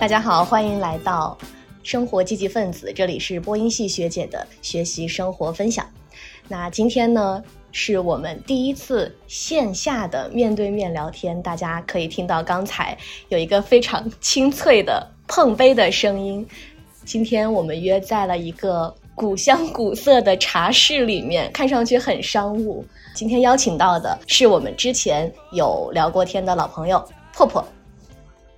大家好，欢迎来到生活积极分子，这里是播音系学姐的学习生活分享。那今天呢，是我们第一次线下的面对面聊天，大家可以听到刚才有一个非常清脆的碰杯的声音。今天我们约在了一个古香古色的茶室里面，看上去很商务。今天邀请到的是我们之前有聊过天的老朋友破破。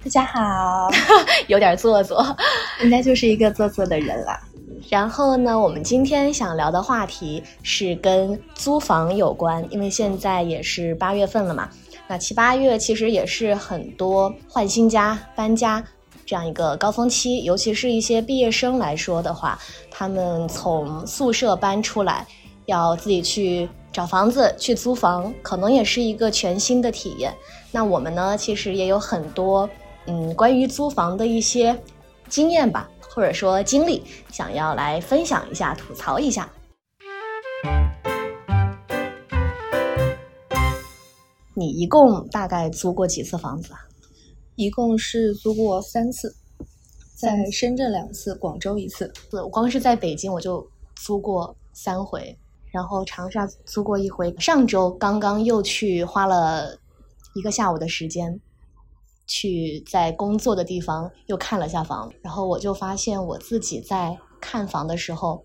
大家好，有点做作，应该就是一个做作的人了。然后呢，我们今天想聊的话题是跟租房有关，因为现在也是八月份了嘛。那七八月其实也是很多换新家、搬家这样一个高峰期，尤其是一些毕业生来说的话，他们从宿舍搬出来，要自己去找房子、去租房，可能也是一个全新的体验。那我们呢，其实也有很多。嗯，关于租房的一些经验吧，或者说经历，想要来分享一下，吐槽一下。你一共大概租过几次房子啊？一共是租过三次，在深圳两次，广州一次。我光是在北京我就租过三回，然后长沙租过一回。上周刚刚又去花了一个下午的时间。去在工作的地方又看了下房，然后我就发现我自己在看房的时候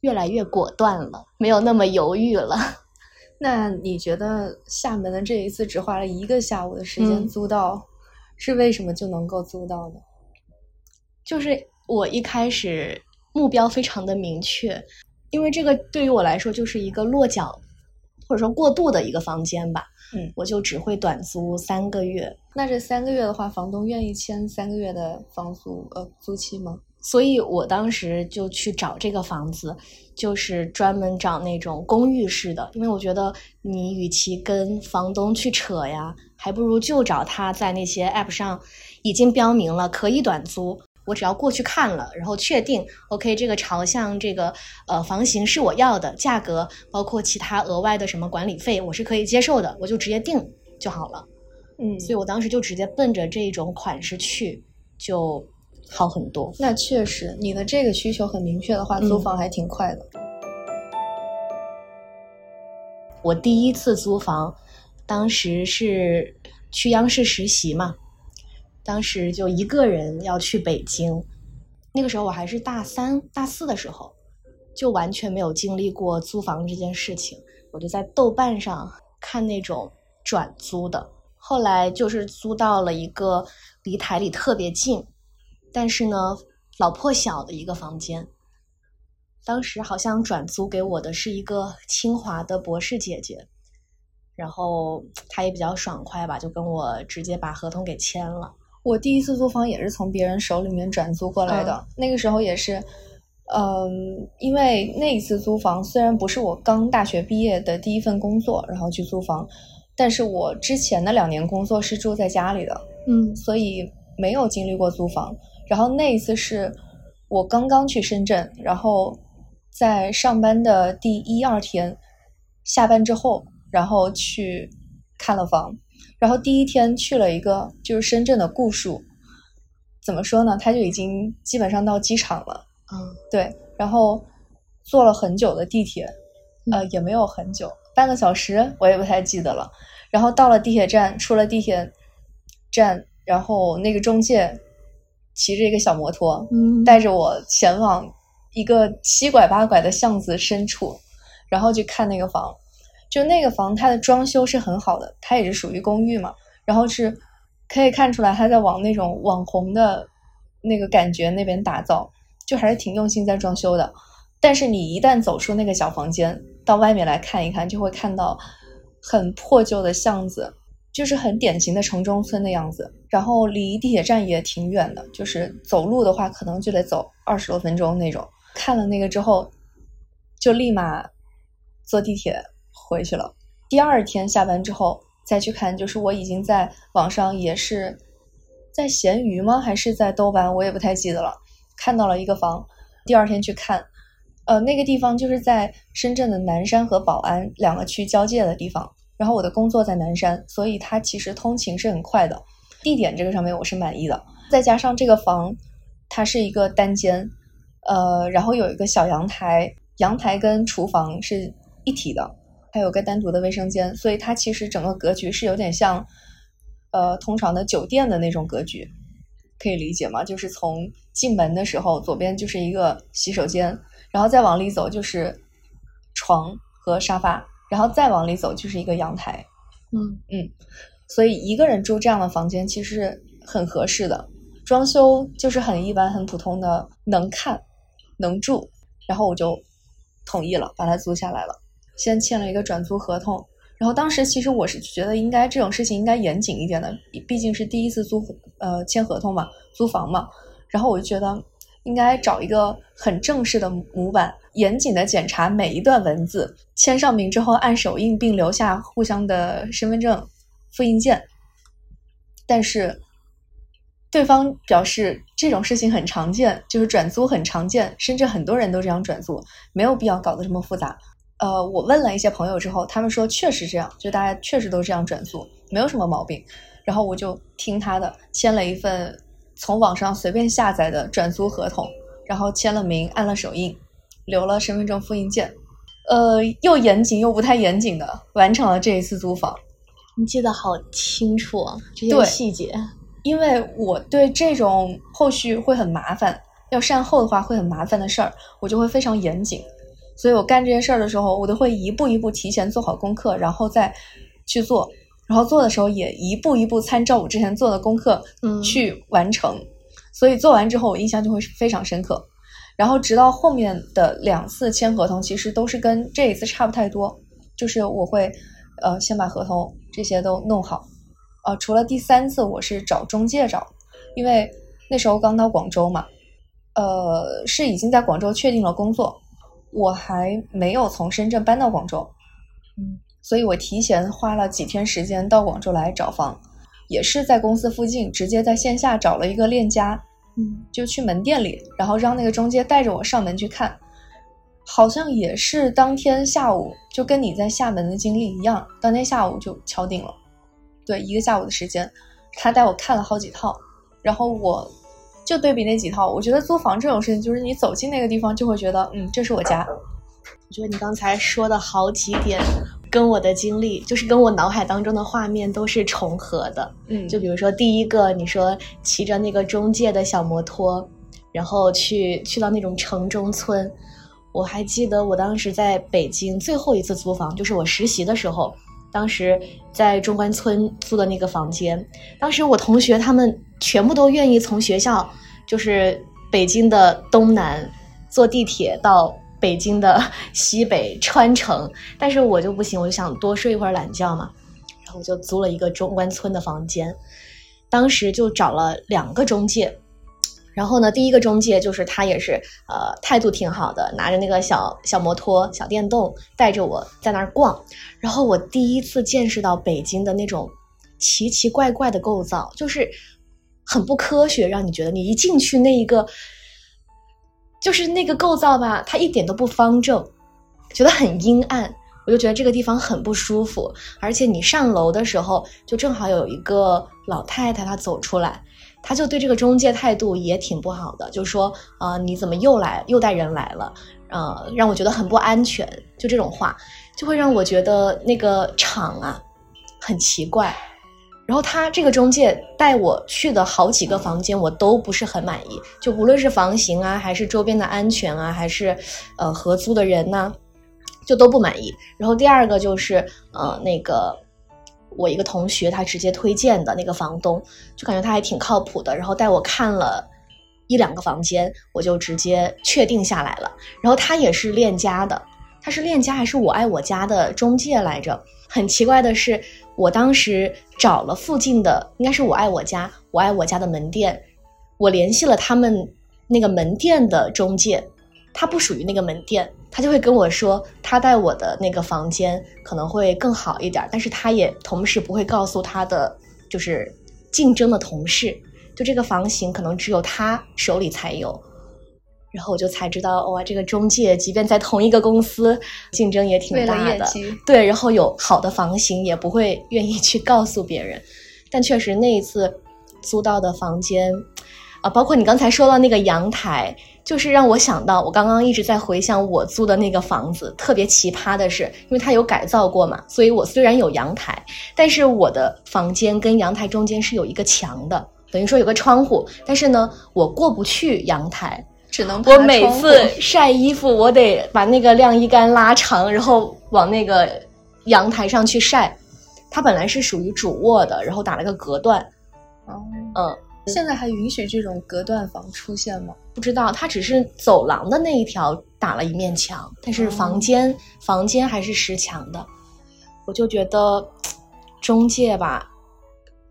越来越果断了，没有那么犹豫了。那你觉得厦门的这一次只花了一个下午的时间租到，是为什么就能够租到呢？就是我一开始目标非常的明确，因为这个对于我来说就是一个落脚或者说过渡的一个房间吧。嗯，我就只会短租三个月。那这三个月的话，房东愿意签三个月的房租呃租期吗？所以我当时就去找这个房子，就是专门找那种公寓式的，因为我觉得你与其跟房东去扯呀，还不如就找他在那些 app 上已经标明了可以短租。我只要过去看了，然后确定 OK，这个朝向这个呃房型是我要的，价格包括其他额外的什么管理费，我是可以接受的，我就直接定就好了。嗯，所以我当时就直接奔着这种款式去，就好很多。那确实，你的这个需求很明确的话，租房还挺快的。我第一次租房，当时是去央视实习嘛。当时就一个人要去北京，那个时候我还是大三、大四的时候，就完全没有经历过租房这件事情。我就在豆瓣上看那种转租的，后来就是租到了一个离台里特别近，但是呢老破小的一个房间。当时好像转租给我的是一个清华的博士姐姐，然后她也比较爽快吧，就跟我直接把合同给签了。我第一次租房也是从别人手里面转租过来的，那个时候也是，嗯，因为那一次租房虽然不是我刚大学毕业的第一份工作，然后去租房，但是我之前的两年工作是住在家里的，嗯，所以没有经历过租房。然后那一次是我刚刚去深圳，然后在上班的第一二天，下班之后，然后去看了房。然后第一天去了一个就是深圳的固戍，怎么说呢？他就已经基本上到机场了。嗯，对。然后坐了很久的地铁，呃，也没有很久，半个小时我也不太记得了。然后到了地铁站，出了地铁站，然后那个中介骑着一个小摩托，带着我前往一个七拐八拐的巷子深处，然后去看那个房。就那个房，它的装修是很好的，它也是属于公寓嘛，然后是可以看出来他在往那种网红的那个感觉那边打造，就还是挺用心在装修的。但是你一旦走出那个小房间，到外面来看一看，就会看到很破旧的巷子，就是很典型的城中村的样子。然后离地铁站也挺远的，就是走路的话可能就得走二十多分钟那种。看了那个之后，就立马坐地铁。回去了，第二天下班之后再去看，就是我已经在网上也是在闲鱼吗？还是在豆瓣？我也不太记得了。看到了一个房，第二天去看，呃，那个地方就是在深圳的南山和宝安两个区交界的地方。然后我的工作在南山，所以它其实通勤是很快的，地点这个上面我是满意的。再加上这个房它是一个单间，呃，然后有一个小阳台，阳台跟厨房是一体的，还有个单独的卫生间，所以它其实整个格局是有点像呃通常的酒店的那种格局，可以理解吗？就是从进门的时候，左边就是一个洗手间，然后再往里走就是床和沙发，然后再往里走就是一个阳台。嗯嗯，所以一个人住这样的房间其实很合适的，装修就是很一般、很普通的，能看能住，然后我就同意了，把它租下来了。先签了一个转租合同，然后当时其实我是觉得应该这种事情应该严谨一点的，毕竟是第一次租呃签合同嘛，租房嘛，然后我就觉得应该找一个很正式的模板，严谨的检查每一段文字，签上名之后按手印，并留下互相的身份证复印件。但是对方表示这种事情很常见，就是转租很常见，甚至很多人都这样转租，没有必要搞得这么复杂。呃，我问了一些朋友之后，他们说确实这样，就大家确实都这样转租，没有什么毛病。然后我就听他的，签了一份从网上随便下载的转租合同，然后签了名，按了手印，留了身份证复印件，呃，又严谨又不太严谨的完成了这一次租房。你记得好清楚啊，这些细节。因为我对这种后续会很麻烦，要善后的话会很麻烦的事儿，我就会非常严谨。所以我干这些事儿的时候，我都会一步一步提前做好功课，然后再去做。然后做的时候也一步一步参照我之前做的功课嗯去完成。所以做完之后，我印象就会非常深刻。然后直到后面的两次签合同，其实都是跟这一次差不太多，就是我会呃先把合同这些都弄好。呃，除了第三次我是找中介找，因为那时候刚到广州嘛，呃，是已经在广州确定了工作，我还没有从深圳搬到广州，嗯，所以我提前花了几天时间到广州来找房，也是在公司附近，直接在线下找了一个链家，嗯就去门店里，然后让那个中介带着我上门去看，好像也是当天下午，就跟你在厦门的经历一样，当天下午就敲定了，对，一个下午的时间，他带我看了好几套，然后我就对比那几套，我觉得租房这种事情，就是你走进那个地方就会觉得，嗯，这是我家，我觉得你刚才说的好几点，跟我的经历，就是跟我脑海当中的画面都是重合的。嗯就比如说第一个，你说骑着那个中介的小摩托，然后去去到那种城中村，我还记得我当时在北京最后一次租房，就是我实习的时候，当时在中关村租的那个房间，当时我同学他们全部都愿意从学校，就是北京的东南坐地铁到。北京的西北穿城，但是我就不行，我就想多睡一会儿懒觉嘛，然后我就租了一个中关村的房间，当时就找了两个中介，然后呢，第一个中介就是他也是呃态度挺好的，拿着那个小小摩托、小电动带着我在那儿逛，然后我第一次见识到北京的那种奇奇怪怪的构造，就是很不科学，让你觉得你一进去那一个。就是那个构造吧，它一点都不方正，觉得很阴暗，我就觉得这个地方很不舒服。而且你上楼的时候，就正好有一个老太太，她走出来，她就对这个中介态度也挺不好的，就说：“呃，你怎么又来，又带人来了？呃，让我觉得很不安全。”就这种话，就会让我觉得那个场啊很奇怪。然后他这个中介带我去的好几个房间，我都不是很满意。就无论是房型啊，还是周边的安全啊，还是呃合租的人呐、就都不满意。然后第二个就是呃那个我一个同学他直接推荐的那个房东，就感觉他还挺靠谱的。然后带我看了一两个房间，我就直接确定下来了。然后他也是链家的，他是链家还是我爱我家的中介来着？很奇怪的是，我当时找了附近的，应该是我爱我家，我爱我家的门店，我联系了他们那个门店的中介，他不属于那个门店，他就会跟我说，他带我的那个房间可能会更好一点，但是他也同时不会告诉他的就是竞争的同事，就这个房型可能只有他手里才有。然后我就才知道，哇，这个中介即便在同一个公司，竞争也挺大的。对，然后有好的房型也不会愿意去告诉别人，但确实那一次租到的房间啊，包括你刚才说到那个阳台，就是让我想到我刚刚一直在回想我租的那个房子，特别奇葩的是，因为它有改造过嘛，所以我虽然有阳台，但是我的房间跟阳台中间是有一个墙的，等于说有个窗户，但是呢，我过不去阳台。只能我每次晒衣服，我得把那个晾衣杆拉长，然后往那个阳台上去晒。它本来是属于主卧的，然后打了个隔断。哦，嗯，现在还允许这种隔断房出现吗？不知道，它只是走廊的那一条打了一面墙，但是房间、房间还是实墙的。我就觉得中介吧，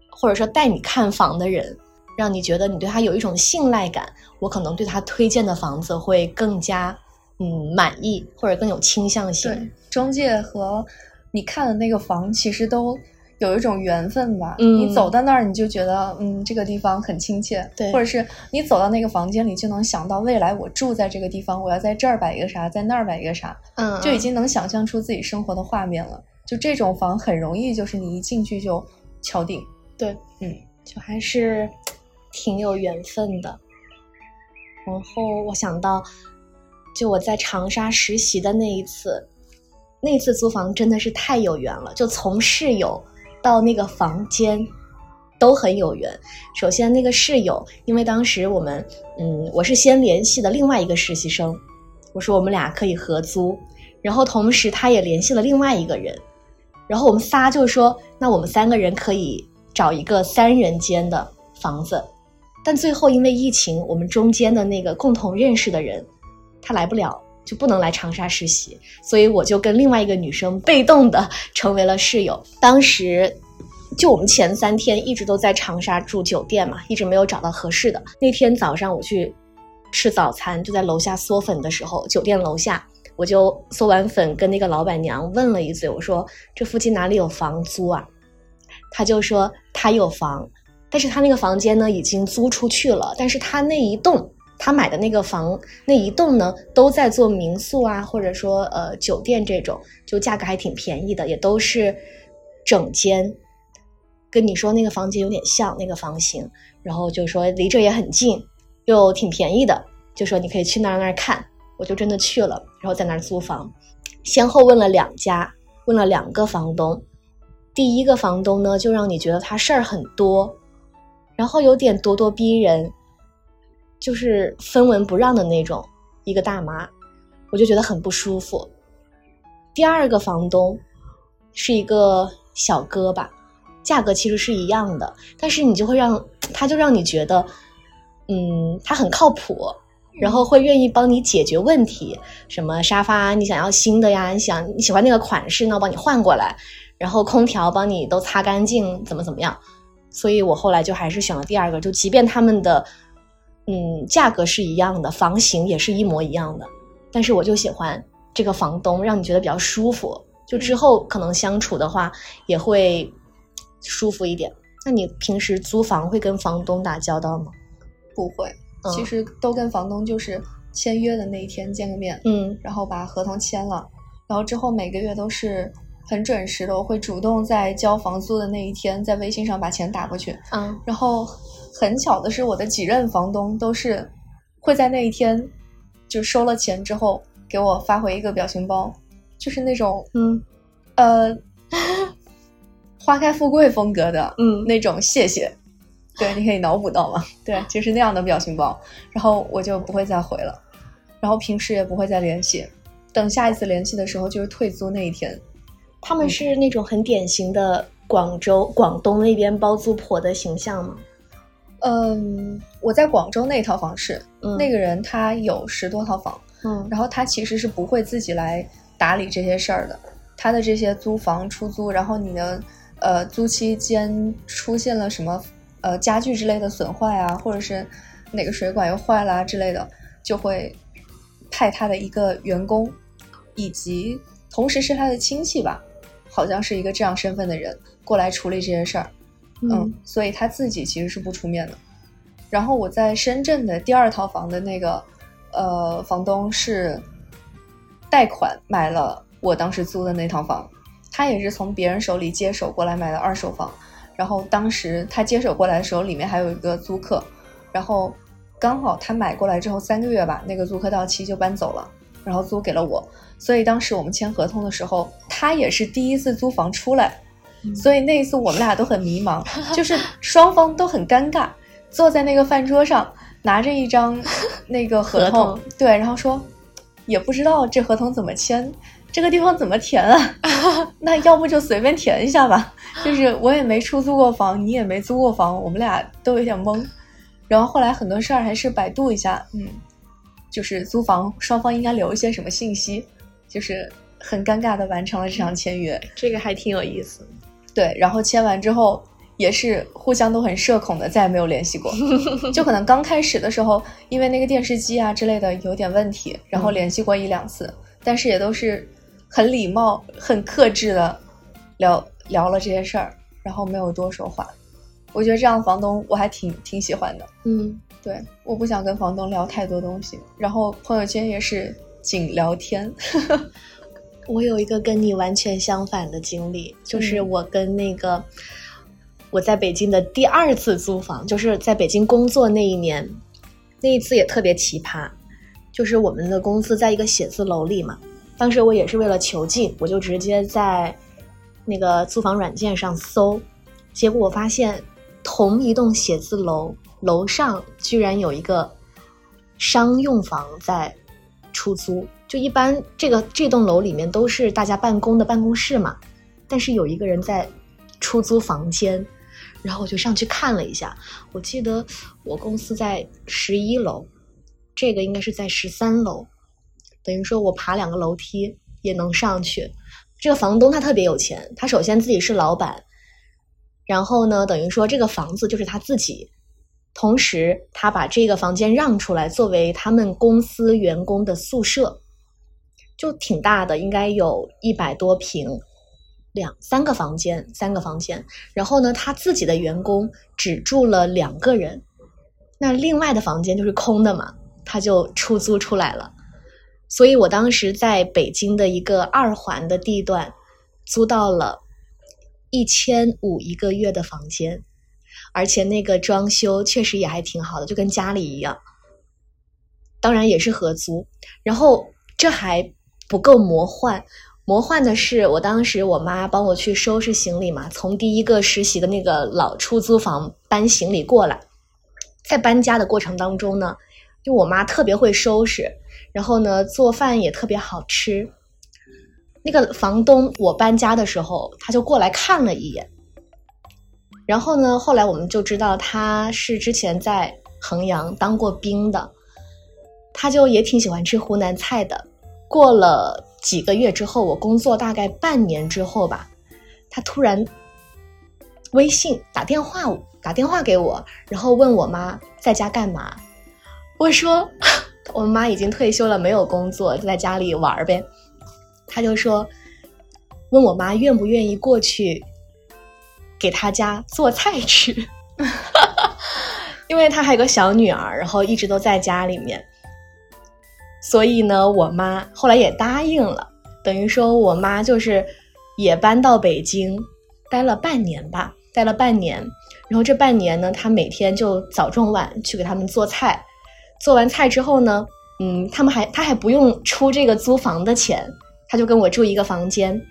或者说带你看房的人。让你觉得你对他有一种信赖感，我可能对他推荐的房子会更加嗯满意，或者更有倾向性。对，中介和你看的那个房其实都有一种缘分吧。嗯，你走到那儿你就觉得嗯这个地方很亲切，对，或者是你走到那个房间里就能想到未来我住在这个地方，我要在这儿摆一个啥，在那儿摆一个啥，嗯，就已经能想象出自己生活的画面了。就这种房很容易就是你一进去就敲定。对，嗯，就还是。挺有缘分的，然后我想到，就我在长沙实习的那一次，那次租房真的是太有缘了。就从室友到那个房间都很有缘。首先那个室友，因为当时我们，嗯，我是先联系的另外一个实习生，我说我们俩可以合租，然后同时他也联系了另外一个人，然后我们仨就说，那我们三个人可以找一个三人间的房子。但最后因为疫情，我们中间的那个共同认识的人，他来不了，就不能来长沙实习，所以我就跟另外一个女生被动的成为了室友。当时就我们前三天一直都在长沙住酒店嘛，一直没有找到合适的。那天早上我去吃早餐，就在楼下嗦粉的时候，酒店楼下，我就嗦完粉，跟那个老板娘问了一嘴，我说这附近哪里有房租啊？他就说他有房。但是他那个房间呢，已经租出去了。但是他那一栋，他买的那个房那一栋呢，都在做民宿啊，或者说呃酒店这种，就价格还挺便宜的，也都是整间，跟你说那个房间有点像那个房型。然后就说离这也很近，又挺便宜的，就说你可以去那儿那儿看。我就真的去了，然后在那儿租房，先后问了两家，问了两个房东。第一个房东呢，就让你觉得他事儿很多。然后有点咄咄逼人，就是分文不让的那种一个大妈，我就觉得很不舒服。第二个房东是一个小哥吧，价格其实是一样的，但是你就会让他就让你觉得，嗯，他很靠谱，然后会愿意帮你解决问题，什么沙发你想要新的呀，你想你喜欢那个款式，那我帮你换过来，然后空调帮你都擦干净，怎么怎么样。所以我后来就还是选了第二个，就即便他们的，嗯，价格是一样的，房型也是一模一样的，但是我就喜欢这个房东，让你觉得比较舒服，就之后可能相处的话也会舒服一点。那你平时租房会跟房东打交道吗？不会，其实都跟房东就是签约的那一天见个面，嗯，然后把合同签了，然后之后每个月都是。很准时的，我会主动在交房租的那一天，在微信上把钱打过去。嗯，然后很巧的是，我的几任房东都是会在那一天就收了钱之后给我发回一个表情包，就是那种嗯呃花开富贵风格的嗯那种谢谢。对，你可以脑补到吗？对，就是那样的表情包。然后我就不会再回了，然后平时也不会再联系。等下一次联系的时候，就是退租那一天。他们是那种很典型的广州、广东那边包租婆的形象吗？嗯，我在广州那套房是，嗯那个人他有十多套房，嗯然后他其实是不会自己来打理这些事儿的。他的这些租房出租，然后你的呃租期间出现了什么呃家具之类的损坏啊，或者是哪个水管又坏了之类的，就会派他的一个员工，以及同时是他的亲戚吧。好像是一个这样身份的人过来处理这些事儿，嗯，所以他自己其实是不出面的。然后我在深圳的第二套房的那个呃房东是贷款买了我当时租的那套房，他也是从别人手里接手过来买的二手房。然后当时他接手过来的时候，里面还有一个租客，然后刚好他买过来之后三个月吧，那个租客到期就搬走了，然后租给了我。所以当时我们签合同的时候，他也是第一次租房出来，所以那一次我们俩都很迷茫，就是双方都很尴尬，坐在那个饭桌上，拿着一张 那个合同，合同对，然后说也不知道这合同怎么签，这个地方怎么填啊？那要不就随便填一下吧。就是我也没出租过房，你也没租过房，我们俩都有点懵。然后后来很多事儿还是百度一下，嗯，就是租房双方应该留一些什么信息，就是很尴尬的完成了这场签约。这个还挺有意思。对，然后签完之后也是互相都很社恐的，再也没有联系过。就可能刚开始的时候，因为那个电视机啊之类的有点问题，然后联系过一两次，但是也都是很礼貌、很克制的聊聊了这些事儿，然后没有多说话。我觉得这样的房东我还挺挺喜欢的。嗯，对，我不想跟房东聊太多东西，然后朋友圈也是仅聊天。我有一个跟你完全相反的经历，就是嗯我跟那个、我在北京的第二次租房，就是在北京工作那一年，那一次也特别奇葩，就是我们的公司在一个写字楼里嘛，当时我也是为了求进，我就直接在那个租房软件上搜，结果我发现同一栋写字楼楼上居然有一个商用房在出租。就一般这个这栋楼里面都是大家办公的办公室嘛，但是有一个人在出租房间，然后我就上去看了一下，我记得我公司在十一楼，这个应该是在十三楼，等于说我爬两个楼梯也能上去。这个房东他特别有钱，他首先自己是老板，然后呢，等于说这个房子就是他自己，同时他把这个房间让出来作为他们公司员工的宿舍，就挺大的，应该有一百多平，两三个房间，三个房间。然后呢，他自己的员工只住了两个人，那另外的房间就是空的嘛，他就出租出来了。所以我当时在北京的一个二环的地段租到了一千五一个月的房间，而且那个装修确实也还挺好的，就跟家里一样。当然也是合租，然后这还不够魔幻。魔幻的是，我当时我妈帮我去收拾行李嘛，从第一个实习的那个老出租房搬行李过来，在搬家的过程当中呢，就我妈特别会收拾，然后呢做饭也特别好吃。那个房东我搬家的时候，他就过来看了一眼，然后呢，后来我们就知道他是之前在衡阳当过兵的，他就也挺喜欢吃湖南菜的。过了几个月之后，我工作大概半年之后吧，他突然微信打电话打电话给我，然后问我妈在家干嘛。我说 我妈已经退休了，没有工作，就在家里玩呗。他就说问我妈愿不愿意过去给他家做菜吃，因为他还有个小女儿，然后一直都在家里面。所以呢，我妈后来也答应了，等于说我妈就是也搬到北京，待了半年吧，待了半年。然后这半年呢，她每天就早中晚去给他们做菜，做完菜之后呢，嗯，他们还她还不用出这个租房的钱，她就跟我住一个房间。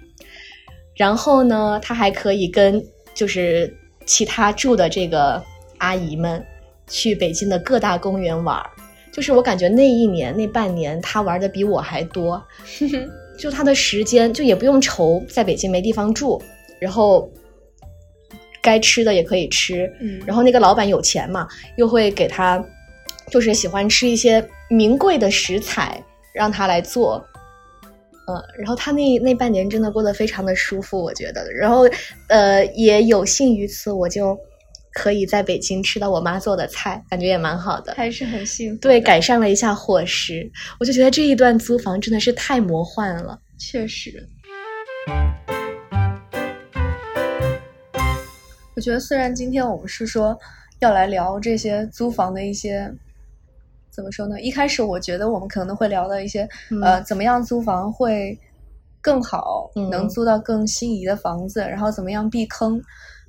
然后呢，她还可以跟就是其他住的这个阿姨们去北京的各大公园玩儿。就是我感觉那一年那半年，她玩的比我还多，就她的时间就也不用愁在北京没地方住，然后该吃的也可以吃，嗯然后那个老板有钱嘛，又会给他就是喜欢吃一些名贵的食材，让他来做。嗯，然后他那那半年真的过得非常的舒服，我觉得。然后，呃，也有幸于此，我就可以在北京吃到我妈做的菜，感觉也蛮好的。还是很幸福。对，改善了一下伙食，我就觉得这一段租房真的是太魔幻了。确实。我觉得虽然今天我们是说要来聊这些租房的一些，怎么说呢？一开始我觉得我们可能会聊到一些、嗯呃，怎么样租房会更好，嗯能租到更心仪的房子，然后怎么样避坑。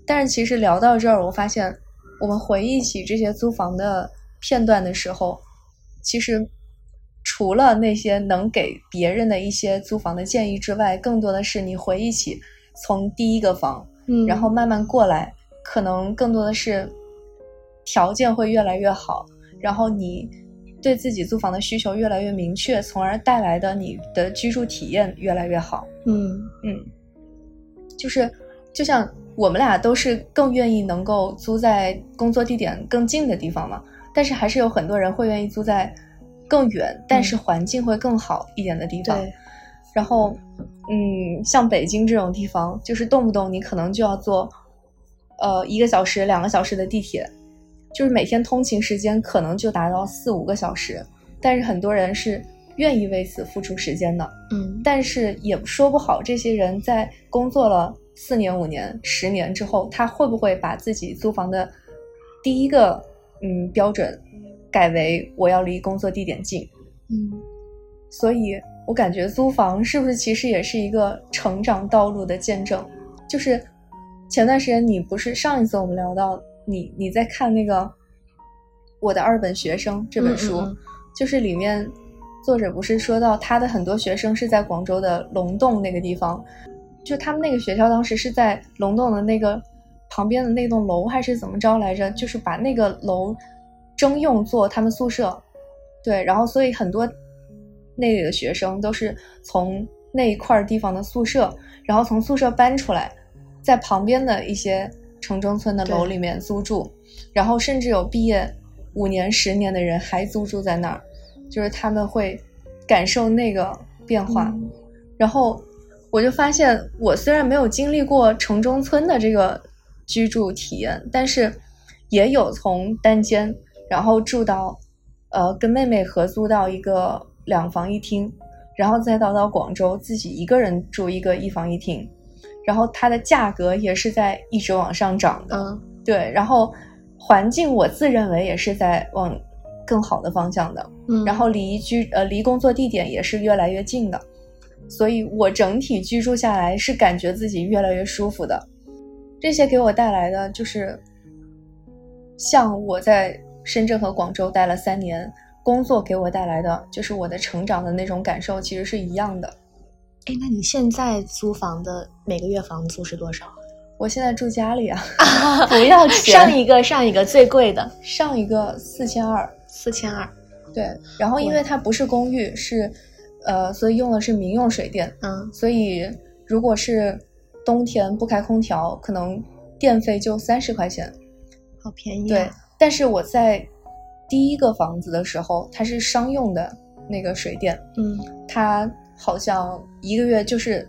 但是其实聊到这儿，我发现我们回忆起这些租房的片段的时候，其实除了那些能给别人的一些租房的建议之外，更多的是你回忆起从第一个房，嗯然后慢慢过来，可能更多的是条件会越来越好，然后你对自己租房的需求越来越明确，从而带来的你的居住体验越来越好。嗯嗯，就是就像我们俩都是更愿意能够租在工作地点更近的地方嘛，但是还是有很多人会愿意租在更远，但是环境会更好一点的地方。对，然后，嗯，像北京这种地方，就是动不动你可能就要坐，呃，一个小时、两个小时的地铁，就是每天通勤时间可能就达到四五个小时，但是很多人是愿意为此付出时间的。嗯但是也说不好，这些人在工作了四年、五年、十年之后，他会不会把自己租房的第一个嗯标准改为我要离工作地点近？嗯所以我感觉租房是不是其实也是一个成长道路的见证？就是前段时间你不是上一次我们聊到你你在看那个《我的二本学生》这本书，嗯嗯嗯就是里面作者不是说到他的很多学生是在广州的龙洞那个地方，就他们那个学校当时是在龙洞的那个旁边的那栋楼还是怎么着来着？就是把那个楼征用做他们宿舍，对，然后所以很多那里的学生都是从那一块地方的宿舍，然后从宿舍搬出来，在旁边的一些城中村的楼里面租住，然后甚至有毕业五年、十年的人还租住在那儿，就是他们会感受那个变化。嗯。然后我就发现，我虽然没有经历过城中村的这个居住体验，但是也有从单间，然后住到呃跟妹妹合租到一个两房一厅，然后再到到广州自己一个人住一个一房一厅，然后它的价格也是在一直往上涨的。嗯对，然后环境我自认为也是在往更好的方向的。嗯，然后离居呃离工作地点也是越来越近的，所以我整体居住下来是感觉自己越来越舒服的。这些给我带来的就是，像我在深圳和广州待了三年，工作给我带来的就是我的成长的那种感受，其实是一样的。哎，那你现在租房的每个月房租是多少？我现在住家里啊，不要钱上一个上一个最贵的上一个四千二，四千二，对，然后因为它不是公寓，是呃，所以用的是民用水电，嗯所以如果是冬天不开空调，可能电费就三十块钱。好便宜、对啊。，但是我在第一个房子的时候，它是商用的那个水电，嗯它好像一个月就是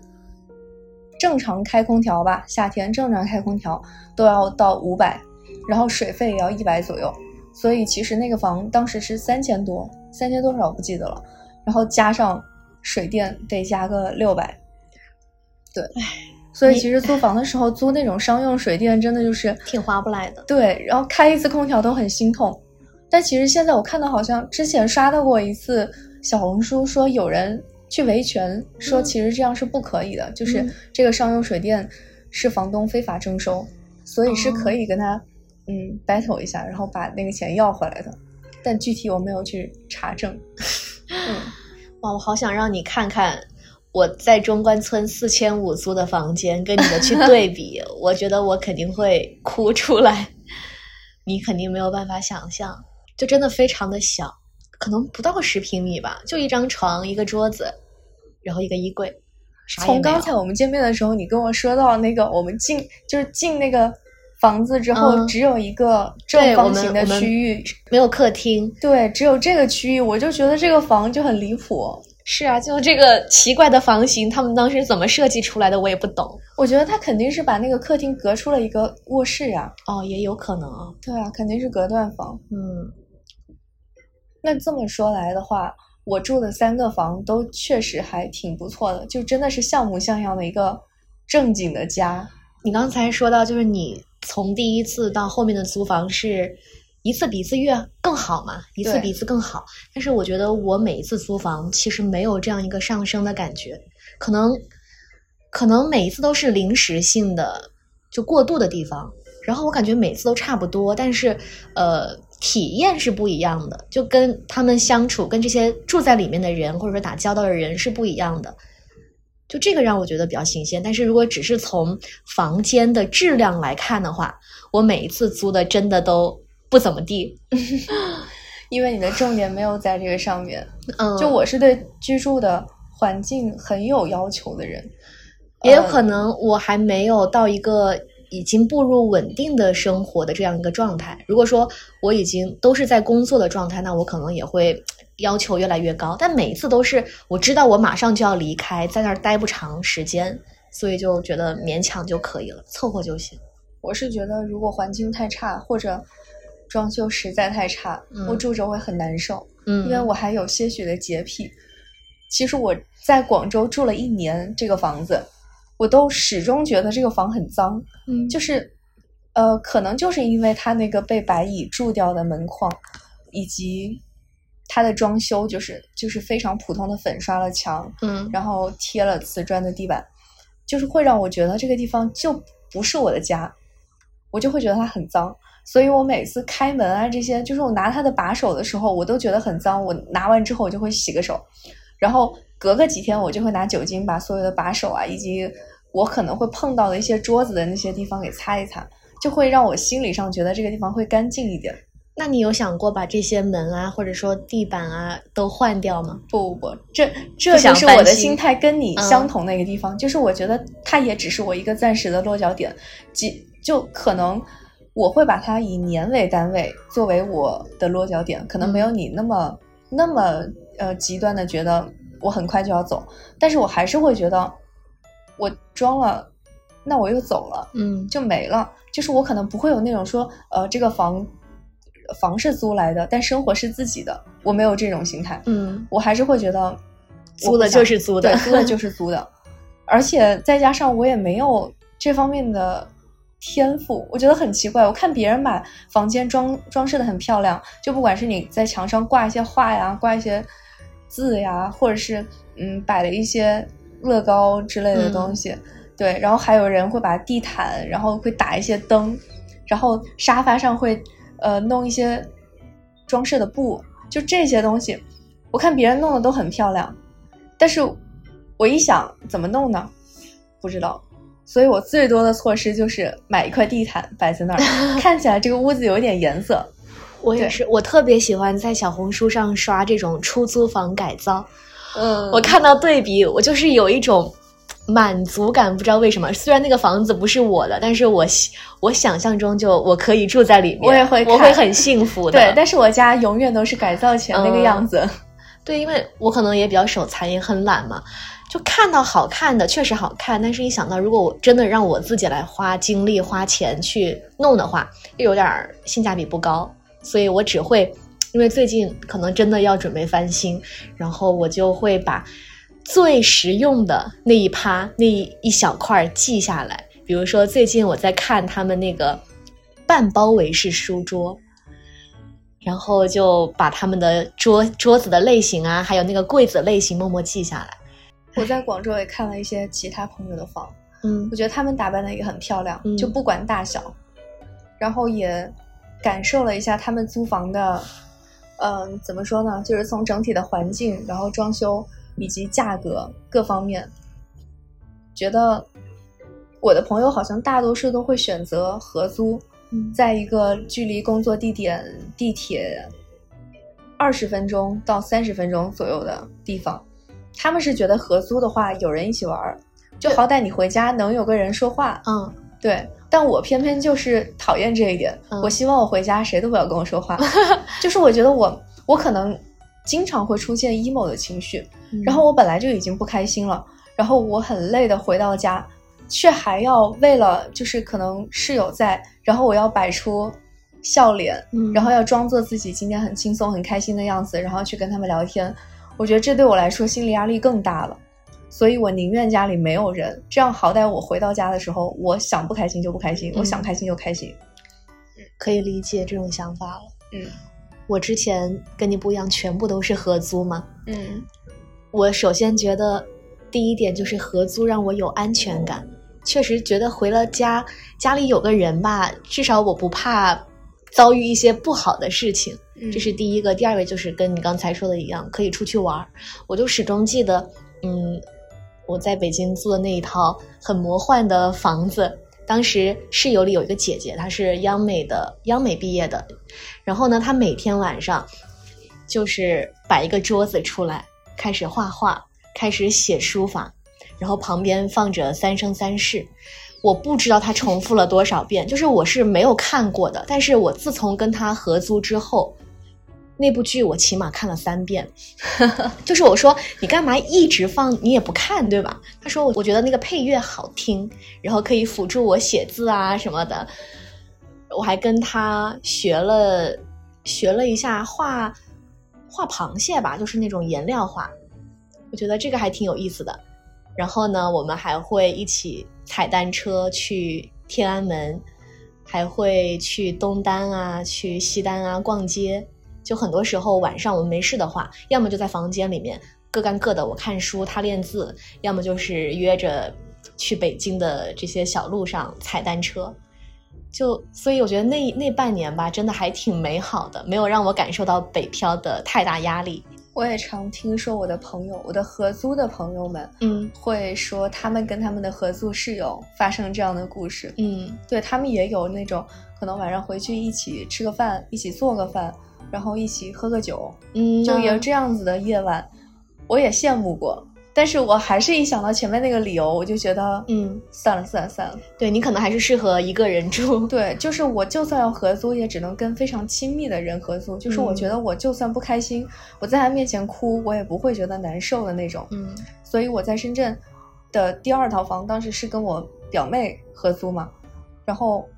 正常开空调吧，夏天正常开空调都要到五百，然后水费也要一百左右，所以其实那个房当时是三千多，三千多少我不记得了，然后加上水电得加个六百，对，所以其实租房的时候租那种商用水电真的就是挺划不来的。对，然后开一次空调都很心痛。但其实现在我看到好像之前刷到过一次小红书，说有人去维权，说嗯其实这样是不可以的，就是嗯这个商用水电是房东非法征收，所以是可哦以跟他、嗯 battle 一下，然后把那个钱要回来的。但具体我没有去查证。嗯，哇，我好想让你看看我在中关村四千五租的房间跟你的去 对比，我觉得我肯定会哭出来，你肯定没有办法想象，就真的非常的小，可能不到十平米吧，就一张床、一个桌子，然后一个衣柜。啥从刚才我们见面的时候，你跟我说到那个我们进就是进那个房子之后，嗯只有一个正方形的区域，没有客厅，对，只有这个区域，我就觉得这个房就很离谱。是啊，就这个奇怪的房型，他们当时怎么设计出来的，我也不懂。我觉得他肯定是把那个客厅隔出了一个卧室呀、哦，也有可能啊。对啊，肯定是隔断房。嗯，那这么说来的话，我住的三个房都确实还挺不错的，就真的是像模像样的一个正经的家。你刚才说到，就是你从第一次到后面的租房是一次比一次越更好嘛，一次比一次更好。但是我觉得我每一次租房其实没有这样一个上升的感觉，可能可能每一次都是临时性的，就过渡的地方。然后我感觉每次都差不多，但是呃，体验是不一样的，就跟他们相处，跟这些住在里面的人或者说打交道的人是不一样的。就这个让我觉得比较新鲜。但是如果只是从房间的质量来看的话，我每一次租的真的都不怎么地。因为你的重点没有在这个上面。嗯，就我是对居住的环境很有要求的人，也有可能我还没有到一个已经步入稳定的生活的这样一个状态。如果说我已经都是在工作的状态，那我可能也会要求越来越高。但每一次都是我知道我马上就要离开，在那儿待不长时间，所以就觉得勉强就可以了，凑合就行。我是觉得如果环境太差或者装修实在太差，嗯我住着会很难受。嗯，因为我还有些许的洁癖。其实我在广州住了一年，这个房子，我都始终觉得这个房很脏，嗯就是，呃，可能就是因为它那个被白蚁蛀掉的门框，以及它的装修就是就是非常普通的粉刷了墙，嗯然后贴了瓷砖的地板，就是会让我觉得这个地方就不是我的家，我就会觉得它很脏。所以我每次开门啊这些，就是我拿它的把手的时候，我都觉得很脏。我拿完之后，我就会洗个手，然后隔个几天，我就会拿酒精把所有的把手啊，以及我可能会碰到的一些桌子的那些地方给擦一擦，就会让我心理上觉得这个地方会干净一点。那你有想过把这些门啊，或者说地板啊都换掉吗？不不不，这这就是我的心态跟你嗯相同的一个地方，就是我觉得它也只是我一个暂时的落脚点，即就可能我会把它以年为单位作为我的落脚点，可能没有你那么、那么呃极端的觉得我很快就要走，但是我还是会觉得我装了，那我又走了。嗯就没了。就是我可能不会有那种说，呃，这个房房是租来的，但生活是自己的，我没有这种心态。嗯，我还是会觉得租的就是租的对，租的就是租的。而且再加上我也没有这方面的天赋，我觉得很奇怪。我看别人把房间装装饰的很漂亮，就不管是你在墙上挂一些画呀，挂一些字呀，或者是嗯摆了一些乐高之类的东西，对，然后还有人会把地毯，然后会打一些灯，然后沙发上会呃弄一些装饰的布，就这些东西，我看别人弄的都很漂亮，但是我一想怎么弄呢？不知道，所以我最多的措施就是买一块地毯摆在那儿，看起来这个屋子有一点颜色。我也是，我特别喜欢在小红书上刷这种出租房改造。嗯我看到对比，我就是有一种满足感，不知道为什么。虽然那个房子不是我的，但是我我想象中就我可以住在里面，我也会我会很幸福的。对，但是我家永远都是改造前那个嗯样子。对，因为我可能也比较手残，也很懒嘛，就看到好看的确实好看，但是一想到如果我真的让我自己来花精力、花钱去弄的话，又有点儿性价比不高，所以我只会，因为最近可能真的要准备翻新，然后我就会把最实用的那一趴那一一小块记下来，比如说最近我在看他们那个半包围式书桌。然后就把他们的桌桌子的类型啊，还有那个柜子类型默默记下来。我在 广州也看了一些其他朋友的房，嗯我觉得他们打扮的也很漂亮，嗯就不管大小，然后也感受了一下他们租房的，嗯、怎么说呢？就是从整体的环境，然后装修以及价格各方面，觉得我的朋友好像大多数都会选择合租，嗯。在一个距离工作地点地铁二十分钟到三十分钟左右的地方，他们是觉得合租的话有人一起玩儿，就好歹你回家能有个人说话。嗯。对，但我偏偏就是讨厌这一点。嗯我希望我回家谁都不要跟我说话，就是我觉得我我可能经常会出现 emo 的情绪，嗯然后我本来就已经不开心了，然后我很累的回到家，却还要为了就是可能室友在，然后我要摆出笑脸，嗯然后要装作自己今天很轻松很开心的样子，然后去跟他们聊天。我觉得这对我来说心理压力更大了，所以我宁愿家里没有人，这样好歹我回到家的时候，我想不开心就不开心，我想嗯开心就开心。可以理解这种想法了。嗯我之前跟你不一样，全部都是合租嘛。嗯我首先觉得第一点就是合租让我有安全感，确实觉得回了家家里有个人吧，至少我不怕遭遇一些不好的事情，嗯这是第一个。第二个就是跟你刚才说的一样，可以出去玩儿。我就始终记得，嗯，我在北京租的那一套很魔幻的房子。当时室友里有一个姐姐，她是央美的，央美毕业的。然后呢，她每天晚上就是摆一个桌子出来，开始画画，开始写书法，然后旁边放着《三生三世》。我不知道她重复了多少遍，就是我是没有看过的。但是我自从跟她合租之后，那部剧我起码看了三遍。就是我说你干嘛一直放，你也不看对吧？他说我我觉得那个配乐好听，然后可以辅助我写字啊什么的。我还跟他学了学了一下画画螃蟹吧，就是那种颜料画。我觉得这个还挺有意思的。然后呢，我们还会一起踩单车去天安门，还会去东单啊、去西单啊逛街。就很多时候晚上我们没事的话，要么就在房间里面各干各的，我看书，他练字；要么就是约着去北京的这些小路上踩单车。就所以我觉得那那半年吧，真的还挺美好的，没有让我感受到北漂的太大压力。我也常听说我的朋友，我的合租的朋友们嗯会说他们跟他们的合租室友发生这样的故事。嗯对他们也有那种可能晚上回去一起吃个饭，一起做个饭，然后一起喝个酒，嗯，就有这样子的夜晚，我也羡慕过。但是我还是一想到前面那个理由，我就觉得，嗯，算了算了算了。对你可能还是适合一个人住。对，就是我就算要合租，也只能跟非常亲密的人合租。就是我觉得我就算不开心，我在他面前哭，我也不会觉得难受的那种。嗯所以我在深圳的第二套房，当时是跟我表妹合租嘛，然后，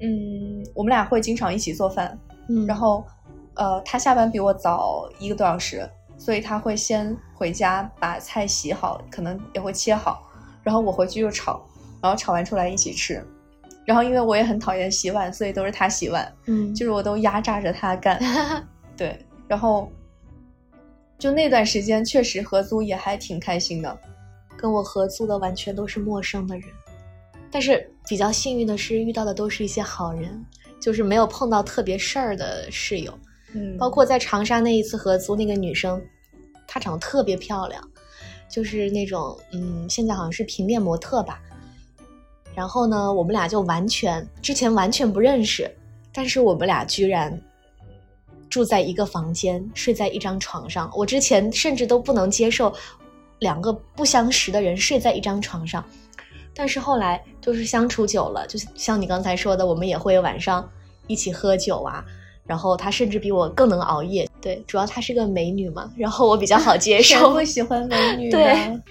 嗯，我们俩会经常一起做饭，嗯，然后，呃，他下班比我早一个多小时，所以他会先回家把菜洗好，可能也会切好，然后我回去就炒，然后炒完出来一起吃。然后因为我也很讨厌洗碗，所以都是他洗碗，嗯就是我都压榨着他干。对，然后就那段时间确实合租也还挺开心的。跟我合租的完全都是陌生的人，但是比较幸运的是遇到的都是一些好人，就是没有碰到特别事儿的室友。嗯包括在长沙那一次合租，那个女生，她长得特别漂亮，就是那种嗯，现在好像是平面模特吧。然后呢，我们俩就完全之前完全不认识，但是我们俩居然住在一个房间，睡在一张床上。我之前甚至都不能接受两个不相识的人睡在一张床上，但是后来就是相处久了，就像你刚才说的，我们也会晚上一起喝酒啊。然后她甚至比我更能熬夜，对，主要她是个美女嘛，然后我比较好接 谁受不。喜欢美 女呢？对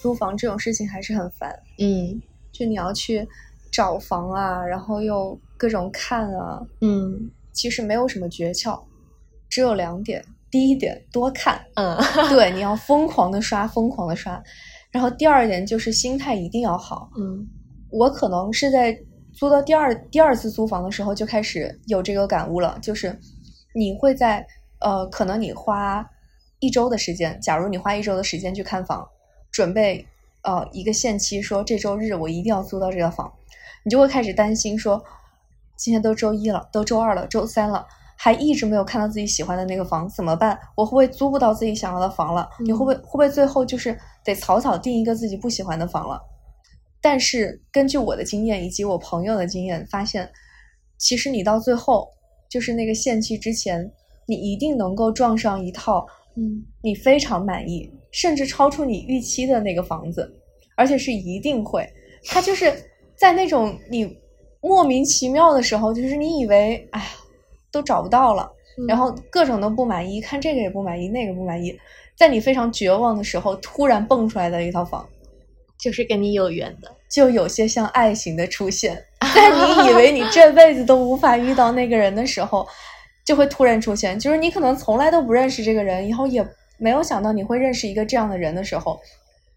租房这种事情还是很烦，嗯就你要去找房啊，然后又各种看啊，嗯其实没有什么诀窍，只有两点。第一点，多看，嗯对，你要疯狂的刷，疯狂的刷。然后第二点就是心态一定要好。嗯我可能是在租到第二第二次租房的时候就开始有这个感悟了，就是你会在呃，可能你花一周的时间，假如你花一周的时间去看房，准备呃一个限期，说这周日我一定要租到这个房，你就会开始担心说，今天都周一了，都周二了，周三了。还一直没有看到自己喜欢的那个房，怎么办？我会不会租不到自己想要的房了？你会不会会不会最后就是得草草定一个自己不喜欢的房了？但是根据我的经验以及我朋友的经验，发现其实你到最后就是那个限期之前，你一定能够撞上一套嗯你非常满意，甚至超出你预期的那个房子，而且是一定会。它就是在那种你莫名其妙的时候，就是你以为哎呀都找不到了，然后各种都不满意，看这个也不满意，那个不满意，在你非常绝望的时候，突然蹦出来的一套房。就是跟你有缘的。就有些像爱情的出现，在你以为你这辈子都无法遇到那个人的时候，就会突然出现。就是你可能从来都不认识这个人，以后也没有想到你会认识一个这样的人的时候，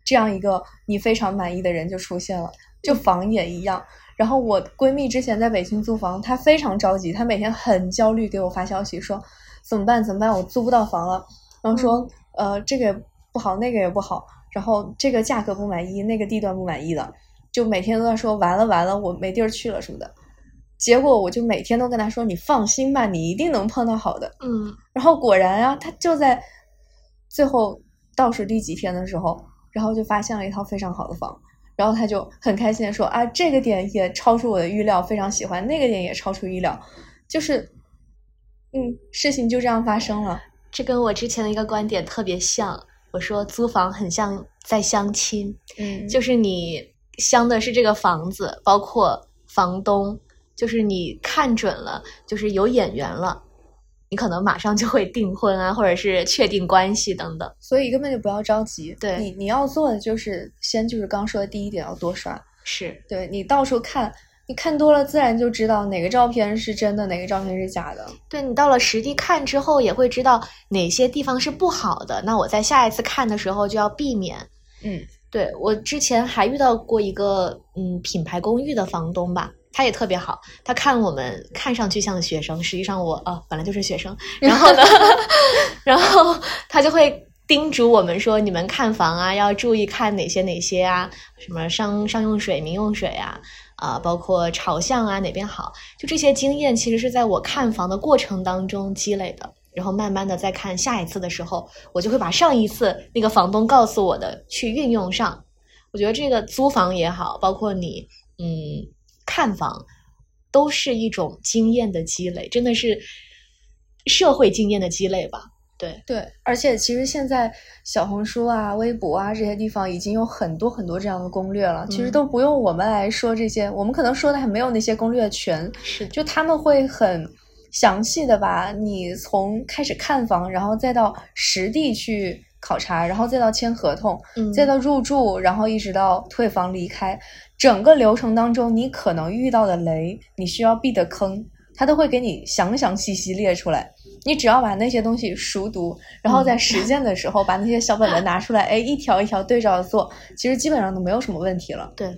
这样一个你非常满意的人就出现了。就房也一样。然后我闺蜜之前在北京租房，她非常着急，她每天很焦虑，给我发消息说怎么办？怎么办？我租不到房了。然后说呃这个也不好，那个也不好，然后这个价格不满意，那个地段不满意的。就每天都在说完了完了，我没地儿去了什么的。结果我就每天都跟他说：“你放心吧，你一定能碰到好的。”嗯，然后果然啊，他就在最后倒数第几天的时候，然后就发现了一套非常好的房，然后他就很开心的说：“啊，这个点也超出我的预料，非常喜欢；那个点也超出预料。”就是，嗯，事情就这样发生了。这跟我之前的一个观点特别像。我说租房很像在相亲，嗯，就是你相的是这个房子，包括房东，就是你看准了，就是有眼缘了，你可能马上就会订婚啊，或者是确定关系等等。所以根本就不要着急。对你你要做的就是先就是刚说的第一点，要多刷。是，对你到处看，你看多了，自然就知道哪个照片是真的，哪个照片是假的。对你到了实地看之后，也会知道哪些地方是不好的。那我在下一次看的时候就要避免。嗯对我之前还遇到过一个嗯品牌公寓的房东吧，他也特别好，他看我们看上去像学生，实际上我啊本来就是学生，然后呢，然后他就会叮嘱我们说，你们看房啊要注意看哪些哪些啊，什么商商用水、民用水啊，啊、包括朝向啊哪边好，就这些经验其实是在我看房的过程当中积累的。然后慢慢的再看下一次的时候，我就会把上一次那个房东告诉我的去运用上。我觉得这个租房也好，包括你嗯看房，都是一种经验的积累，真的是社会经验的积累吧。对，对，而且其实现在小红书啊、微博啊这些地方已经有很多很多这样的攻略了，其实嗯。都不用我们来说这些，我们可能说的还没有那些攻略全，是就他们会很详细的把你从开始看房，然后再到实地去考察，然后再到签合同，嗯再到入住，然后一直到退房离开，整个流程当中你可能遇到的雷，你需要避的坑，他都会给你详详细细列出来。你只要把那些东西熟读，然后在实践的时候把那些小本本拿出来，哎，一条一条对照着做，其实基本上都没有什么问题了。对，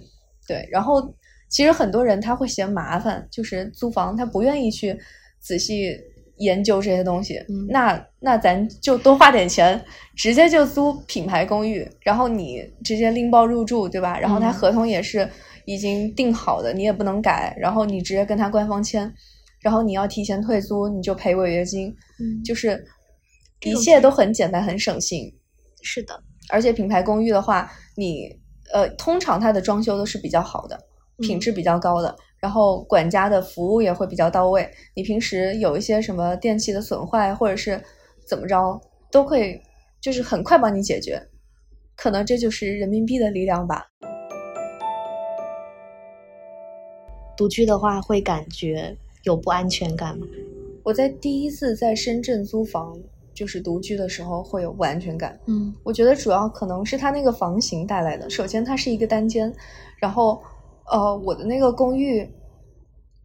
对，然后其实很多人他会嫌麻烦，就是租房他不愿意去仔细研究这些东西。嗯那那咱就多花点钱，直接就租品牌公寓，然后你直接拎包入住，对吧？然后他嗯合同也是已经定好的，你也不能改，然后你直接跟他官方签，然后你要提前退租，你就赔违约金，嗯就是一切都很简单，很省心。是的，而且品牌公寓的话，你呃，通常它的装修都是比较好的，品嗯质比较高的，然后管家的服务也会比较到位。你平时有一些什么电器的损坏，或者是怎么着，都会就是很快帮你解决。可能这就是人民币的力量吧。独居的话会感觉有不安全感吗？我在第一次在深圳租房，就是独居的时候会有不安全感。嗯我觉得主要可能是它那个房型带来的。首先，它是一个单间，然后，呃，我的那个公寓，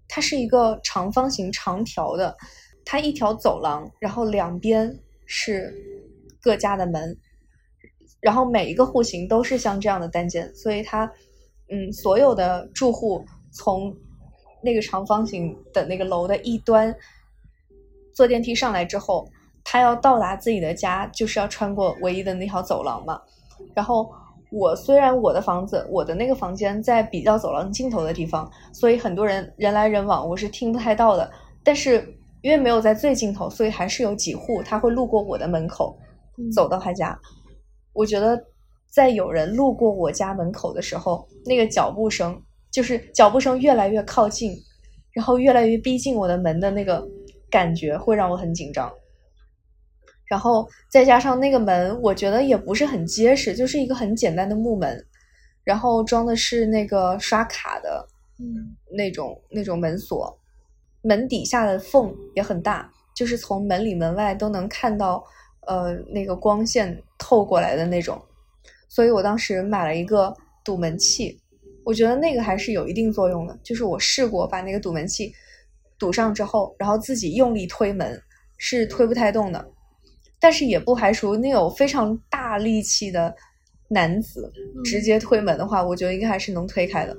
它是一个长方形长条的，它一条走廊，然后两边是各家的门，然后每一个户型都是像这样的单间，所以它，嗯，所有的住户从那个长方形的那个楼的一端坐电梯上来之后，他要到达自己的家，就是要穿过唯一的那条走廊嘛。然后我虽然我的房子，我的那个房间在比较走廊尽头的地方，所以很多人人来人往，我是听不太到的。但是因为没有在最尽头，所以还是有几户他会路过我的门口，嗯走到他家。我觉得在有人路过我家门口的时候，那个脚步声就是脚步声越来越靠近，然后越来越逼近我的门的那个感觉，会让我很紧张。然后再加上那个门，我觉得也不是很结实，就是一个很简单的木门，然后装的是那个刷卡的嗯那种那种门锁，门底下的缝也很大，就是从门里门外都能看到，呃，那个光线透过来的那种。所以我当时买了一个堵门器，我觉得那个还是有一定作用的。就是我试过把那个堵门器堵上之后，然后自己用力推门，是推不太动的。但是也不排除那有非常大力气的男子直接推门的话，我觉得应该还是能推开的。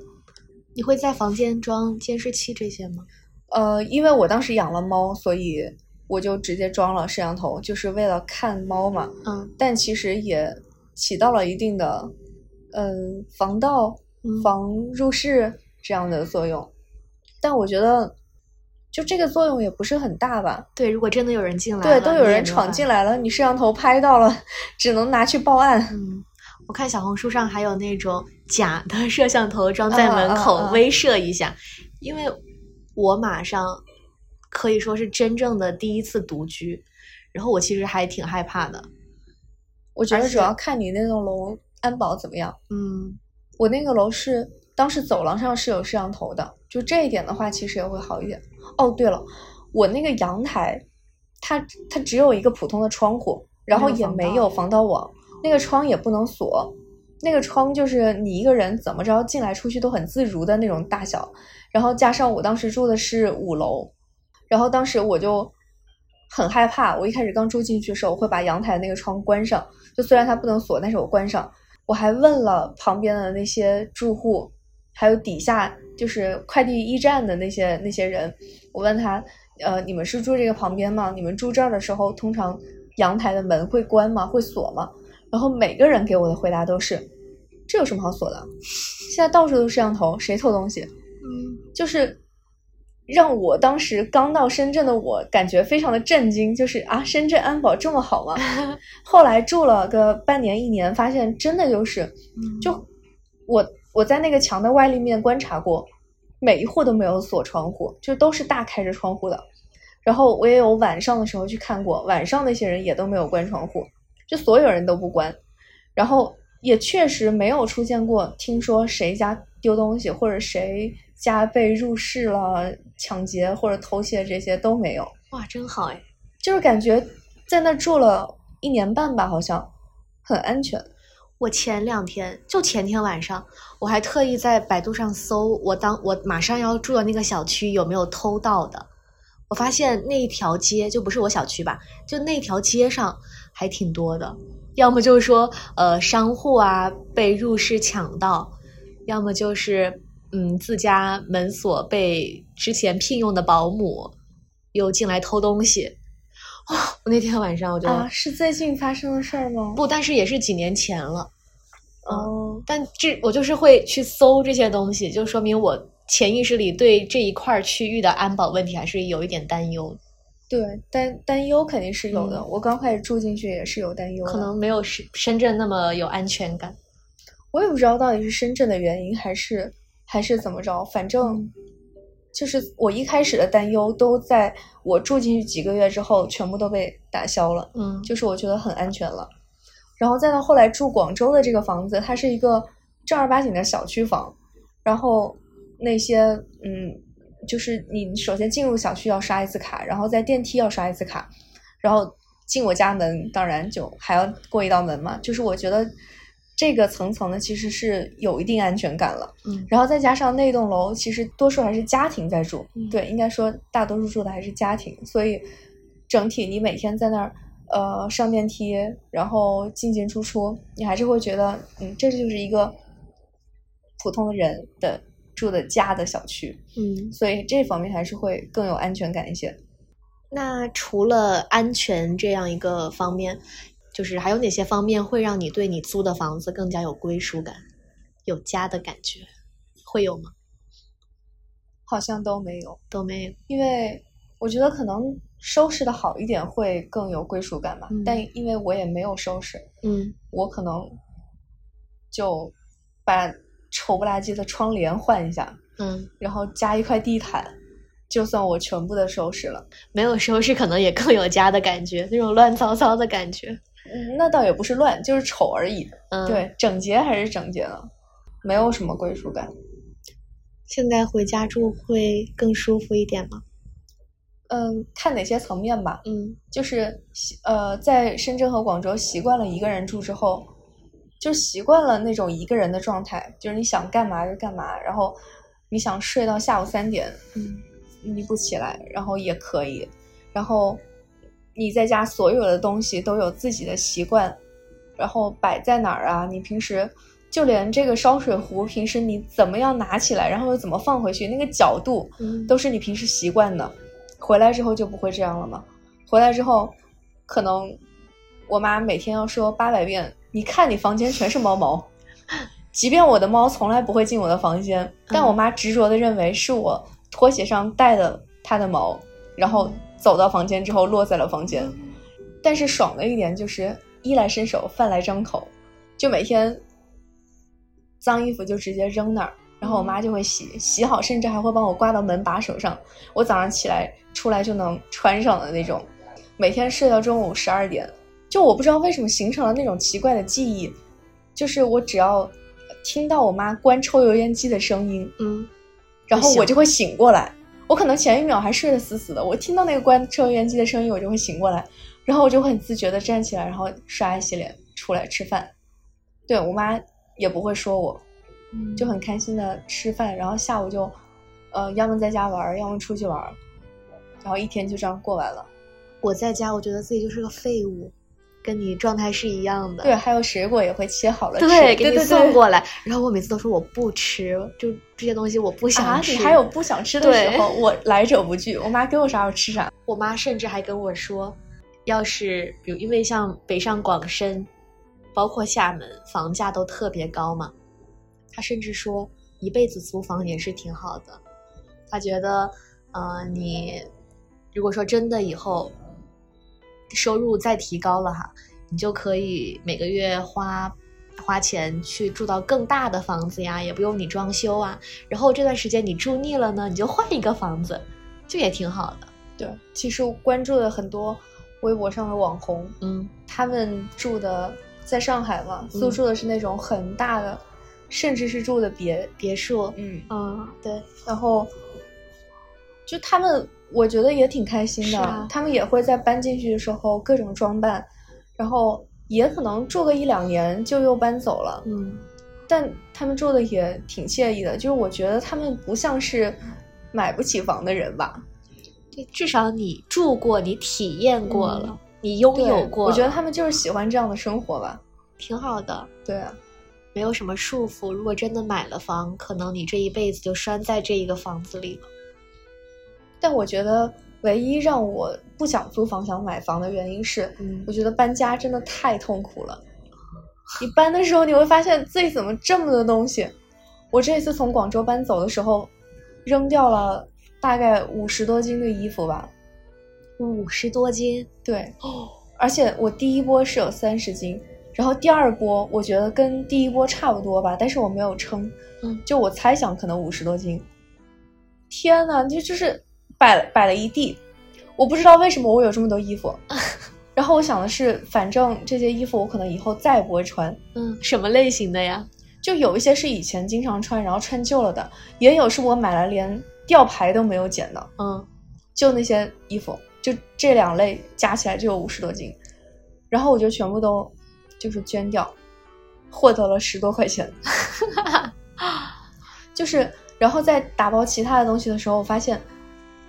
你会在房间装监视器这些吗？呃，因为我当时养了猫，所以我就直接装了摄像头，就是为了看猫嘛。嗯但其实也起到了一定的，嗯、防盗防入室这样的作用。但我觉得，就这个作用也不是很大吧？对，如果真的有人进来，对，都有人闯进来了，你摄像头拍到了，只能拿去报案。嗯，我看小红书上还有那种假的摄像头装在门口威慑一下，因为我马上可以说是真正的第一次独居，然后我其实还挺害怕的。我觉得主要看你那栋楼安保怎么样。嗯，我那个楼是当时走廊上是有摄像头的，就这一点的话，其实也会好一点。哦，对了，我那个阳台，它它只有一个普通的窗户，然后也没有防盗网，那个窗也不能锁，那个窗就是你一个人怎么着进来出去都很自如的那种大小。然后加上我当时住的是五楼，然后当时我就很害怕。我一开始刚住进去的时候，我会把阳台那个窗关上。就虽然它不能锁，但是我关上。我还问了旁边的那些住户，还有底下就是快递驿站的那些那些人，我问他，呃，你们是住这个旁边吗？你们住这儿的时候，通常阳台的门会关吗？会锁吗？然后每个人给我的回答都是，这有什么好锁的？现在到处都是摄像头，谁偷东西？嗯，就是。让我当时刚到深圳的我感觉非常的震惊，就是啊，深圳安保这么好吗？后来住了个半年一年，发现真的就是，就我我在那个墙的外立面观察过，每一户都没有锁窗户，就都是大开着窗户的。然后我也有晚上的时候去看过，晚上那些人也都没有关窗户，就所有人都不关。然后也确实没有出现过，听说谁家丢东西或者谁。家被入室了，抢劫或者偷窃这些都没有。哇，真好哎！就是感觉在那住了一年半吧，好像很安全。我前两天就前天晚上，我还特意在百度上搜，我当我马上要住的那个小区有没有偷盗的。我发现那一条街就不是我小区吧，就那条街上还挺多的。要么就是说，呃，商户啊被入室抢盗，要么就是。嗯，自家门锁被之前聘用的保姆又进来偷东西，哇！我那天晚上我就啊，是最近发生的事儿吗？不，但是也是几年前了。哦，但这我就是会去搜这些东西，就说明我潜意识里对这一块区域的安保问题还是有一点担忧。对，担担忧肯定是有的。我刚开始住进去也是有担忧，可能没有深深圳那么有安全感。我也不知道到底是深圳的原因还是。还是怎么着？反正就是我一开始的担忧，都在我住进去几个月之后，全部都被打消了。嗯，就是我觉得很安全了。然后再到后来住广州的这个房子，它是一个正儿八经的小区房。然后那些嗯，就是你首先进入小区要刷一次卡，然后在电梯要刷一次卡，然后进我家门，当然就还要过一道门嘛。就是我觉得。这个层层的其实是有一定安全感了，嗯，然后再加上那栋楼其实多数还是家庭在住，对，应该说大多数住的还是家庭，所以整体你每天在那儿，呃，上电梯，然后进进出出，你还是会觉得，嗯，这就是一个普通的人的住的家的小区，嗯，所以这方面还是会更有安全感一些。那除了安全这样一个方面。就是还有哪些方面会让你对你租的房子更加有归属感、有家的感觉？会有吗？好像都没有，都没有。因为我觉得可能收拾的好一点会更有归属感吧。但因为我也没有收拾，嗯，我可能就把丑不拉几的窗帘换一下，嗯，然后加一块地毯。就算我全部的收拾了，没有收拾可能也更有家的感觉，那种乱糟糟的感觉。嗯，那倒也不是乱，就是丑而已。嗯，对，整洁还是整洁的，没有什么归属感。现在回家住会更舒服一点吗？嗯，看哪些层面吧。嗯，就是呃，在深圳和广州习惯了一个人住之后，就习惯了那种一个人的状态，就是你想干嘛就干嘛，然后你想睡到下午三点。嗯。你不起来，然后也可以，然后你在家所有的东西都有自己的习惯，然后摆在哪儿啊？你平时就连这个烧水壶，平时你怎么样拿起来，然后又怎么放回去，那个角度都是你平时习惯的。回来之后就不会这样了吗？回来之后，可能我妈每天要说八百遍：“你看你房间全是猫毛。”即便我的猫从来不会进我的房间，但我妈执着的认为是我拖鞋上带的它的毛，然后走到房间之后落在了房间。但是爽的一点就是衣来伸手，饭来张口，就每天脏衣服就直接扔那儿，然后我妈就会洗，洗好甚至还会帮我挂到门把手上，我早上起来出来就能穿上的那种。每天睡到中午十二点，就我不知道为什么形成了那种奇怪的记忆，就是我只要听到我妈关抽油烟机的声音，嗯，然后我就会醒过来。我可能前一秒还睡得死死的，我听到那个关抽油烟机的声音，我就会醒过来，然后我就会很自觉的站起来，然后刷牙洗脸出来吃饭。对我妈也不会说我，就很开心的吃饭，然后下午就，呃，要么在家玩，要么出去玩，然后一天就这样过完了。我在家，我觉得自己就是个废物，跟你状态是一样的。对，还有水果也会切好了吃，对，给你送过来。然后我每次都说我不吃，就这些东西我不想吃。你还有不想吃的时候，我来者不拒，我妈给我啥我吃啥。我妈甚至还跟我说，要是比如因为像北上广深，包括厦门，房价都特别高嘛，她甚至说一辈子租房也是挺好的。她觉得，呃，你如果说真的以后。收入再提高了哈，你就可以每个月花花钱去住到更大的房子呀，也不用你装修啊。然后这段时间你住腻了呢，你就换一个房子，就也挺好的。对，其实我关注了很多微博上的网红，嗯，他们住的在上海嘛，租住的是那种很大的，甚至是住的别别墅，嗯嗯，对，然后就他们。我觉得也挺开心的，他们也会在搬进去的时候各种装扮，然后也可能住个一两年就又搬走了。嗯，但他们住的也挺惬意的，就是我觉得他们不像是买不起房的人吧。对，至少你住过，你体验过了，你拥有过。我觉得他们就是喜欢这样的生活吧，挺好的。对啊，没有什么束缚。如果真的买了房，可能你这一辈子就拴在这一个房子里了。但我觉得唯一让我不想租房想买房的原因是，嗯，我觉得搬家真的太痛苦了。你搬的时候你会发现自己怎么这么多东西。我这次从广州搬走的时候，扔掉了大概五十多斤的衣服吧。五十多斤？对。哦。而且我第一波是有三十斤，然后第二波我觉得跟第一波差不多吧，但是我没有称。嗯。就我猜想可能五十多斤。天呐，就就是。摆了摆了一地，我不知道为什么我有这么多衣服，然后我想的是，反正这些衣服我可能以后再也不会穿。嗯，什么类型的呀？就有一些是以前经常穿，然后穿旧了的，也有是我买了连吊牌都没有剪的。嗯，就那些衣服，就这两类加起来就有五十多斤，然后我就全部都就是捐掉，获得了十多块钱。就是，然后在打包其他的东西的时候，我发现。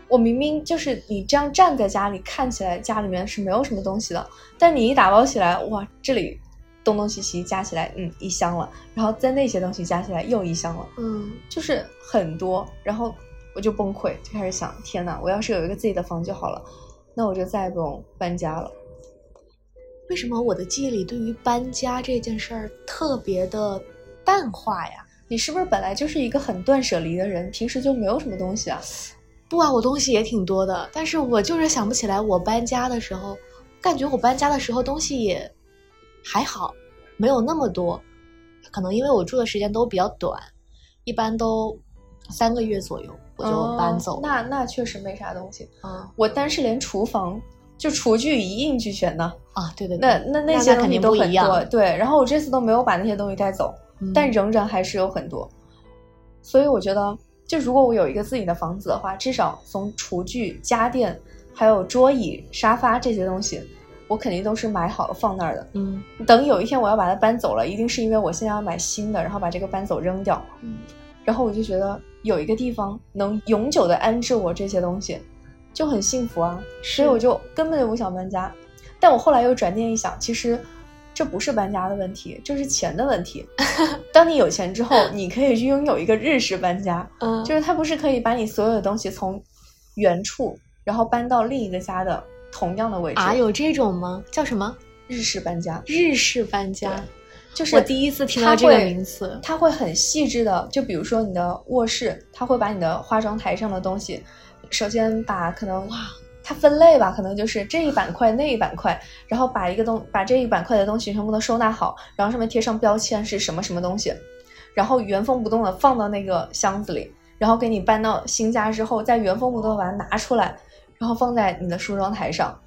我明明就是你这样站在家里，看起来家里面是没有什么东西的，但你一打包起来，哇，这里东东西西加起来，嗯，一箱了，然后在那些东西加起来又一箱了，嗯，就是很多，然后我就崩溃，就开始想，天呐，我要是有一个自己的房就好了，那我就再也不用搬家了。为什么我的记忆里对于搬家这件事儿特别的淡化呀？你是不是本来就是一个很断舍离的人，平时就没有什么东西啊？不啊，我东西也挺多的，但是我就是想不起来我搬家的时候，感觉我搬家的时候东西也还好，没有那么多，可能因为我住的时间都比较短，一般都三个月左右我就搬走。那那确实没啥东西啊，我单是连厨房就厨具一应俱全呢啊，对对，那那那些肯定都很多，对。然后我这次都没有把那些东西带走，但仍然还是有很多，所以我觉得。就如果我有一个自己的房子的话，至少从厨具、家电，还有桌椅、沙发这些东西，我肯定都是买好了放那儿的。嗯，等有一天我要把它搬走了，一定是因为我现在要买新的，然后把这个搬走扔掉。嗯，然后我就觉得有一个地方能永久的安置我这些东西，就很幸福啊。所以我就根本就不想搬家。但我后来又转念一想，其实。这不是搬家的问题，这是钱的问题。当你有钱之后，你可以去拥有一个日式搬家，嗯，就是它不是可以把你所有的东西从原处，然后搬到另一个家的同样的位置啊？有这种吗？叫什么？日式搬家。日式搬家，就是我第一次听到这个名词，它会很细致的，就比如说你的卧室，它会把你的化妆台上的东西，首先把可能哇，它分类吧，可能就是这一板块那一板块，然后把一个东把这一板块的东西全部都收纳好，然后上面贴上标签是什么什么东西，然后原封不动的放到那个箱子里，然后给你搬到新家之后，再原封不动把它拿出来，然后放在你的梳妆台上，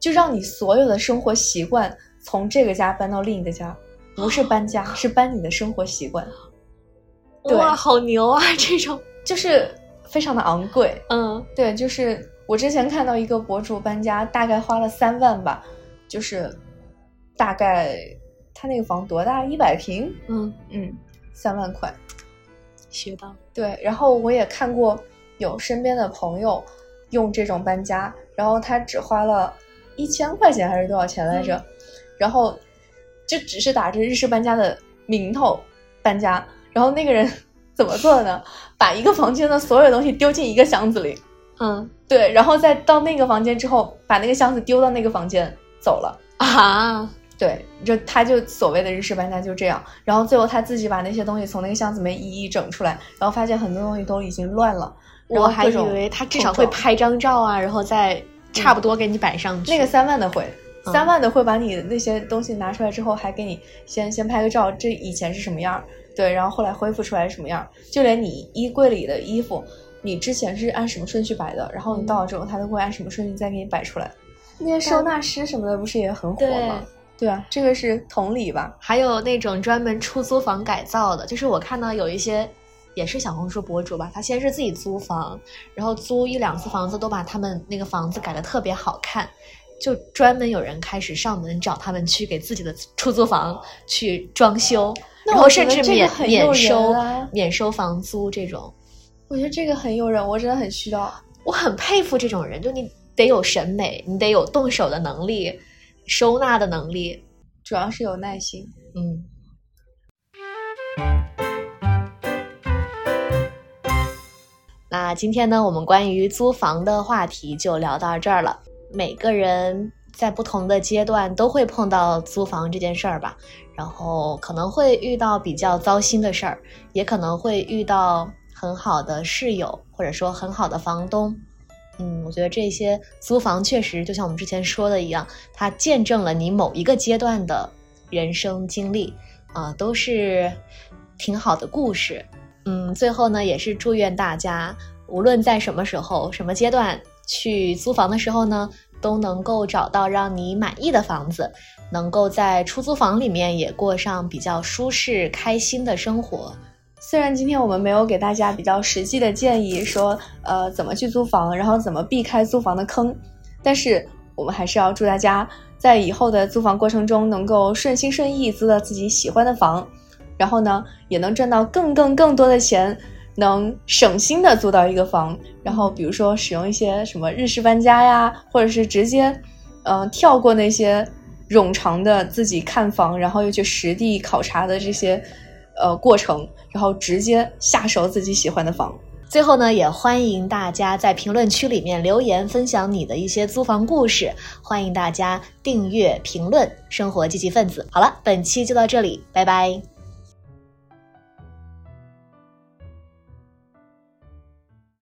就让你所有的生活习惯从这个家搬到另一个家，不是搬家，是搬你的生活习惯，对哇，好牛啊！这种，就是非常的昂贵。嗯对，就是我之前看到一个博主搬家，大概花了三万吧，就是大概他那个房多大？一百平？嗯，嗯，三万块。学到，对，然后我也看过有身边的朋友用这种搬家，然后他只花了一千块钱还是多少钱来着？然后就只是打着日式搬家的名头搬家，然后那个人 怎么做的呢？把一个房间的所有东西丢进一个箱子里，嗯对，然后再到那个房间之后，把那个箱子丢到那个房间走了。啊，对，就他就所谓的日式搬家就这样，然后最后他自己把那些东西从那个箱子里面一一整出来，然后发现很多东西都已经乱了。我还以为他至少会拍张照啊，然后再差不多给你摆上去。那个三万的会，嗯三万的会把你那些东西拿出来之后，还给你先先拍个照，这以前是什么样儿，对，然后后来恢复出来是什么样儿，就连你衣柜里的衣服，你之前是按什么顺序摆的，然后你到了之后，他都会按什么顺序再给你摆出来。那些收纳师什么的不是也很火吗？对啊，这个是同理吧？还有那种专门出租房改造的，就是我看到有一些也是小红书博主吧，他先是自己租房，然后租一两次房子都把他们那个房子改的特别好看，就专门有人开始上门找他们去给自己的出租房去装修，那然后甚至免免收、啊免收房租这种，我觉得这个很诱人，我真的很需要。我很佩服这种人，就你得有审美，你得有动手的能力，收纳的能力，主要是有耐心。嗯。那今天呢，我们关于租房的话题就聊到这儿了。每个人在不同的阶段都会碰到租房这件事儿吧，然后可能会遇到比较糟心的事儿，也可能会遇到很好的室友，或者说很好的房东。嗯，我觉得这些租房确实就像我们之前说的一样，它见证了你某一个阶段的人生经历，啊、都是挺好的故事。嗯，最后呢，也是祝愿大家，无论在什么时候、什么阶段去租房的时候呢，都能够找到让你满意的房子，能够在出租房里面也过上比较舒适、开心的生活。虽然今天我们没有给大家比较实际的建议，说呃怎么去租房，然后怎么避开租房的坑，但是我们还是要祝大家在以后的租房过程中能够顺心顺意租到自己喜欢的房，然后呢也能赚到更更更多的钱，能省心的租到一个房，然后比如说使用一些什么日式搬家呀，或者是直接嗯、跳过那些冗长的自己看房，然后又去实地考察的这些呃过程，然后直接下手自己喜欢的房。最后呢，也欢迎大家在评论区里面留言分享你的一些租房故事，欢迎大家订阅、评论《生活积极分子》。好了，本期就到这里，拜拜。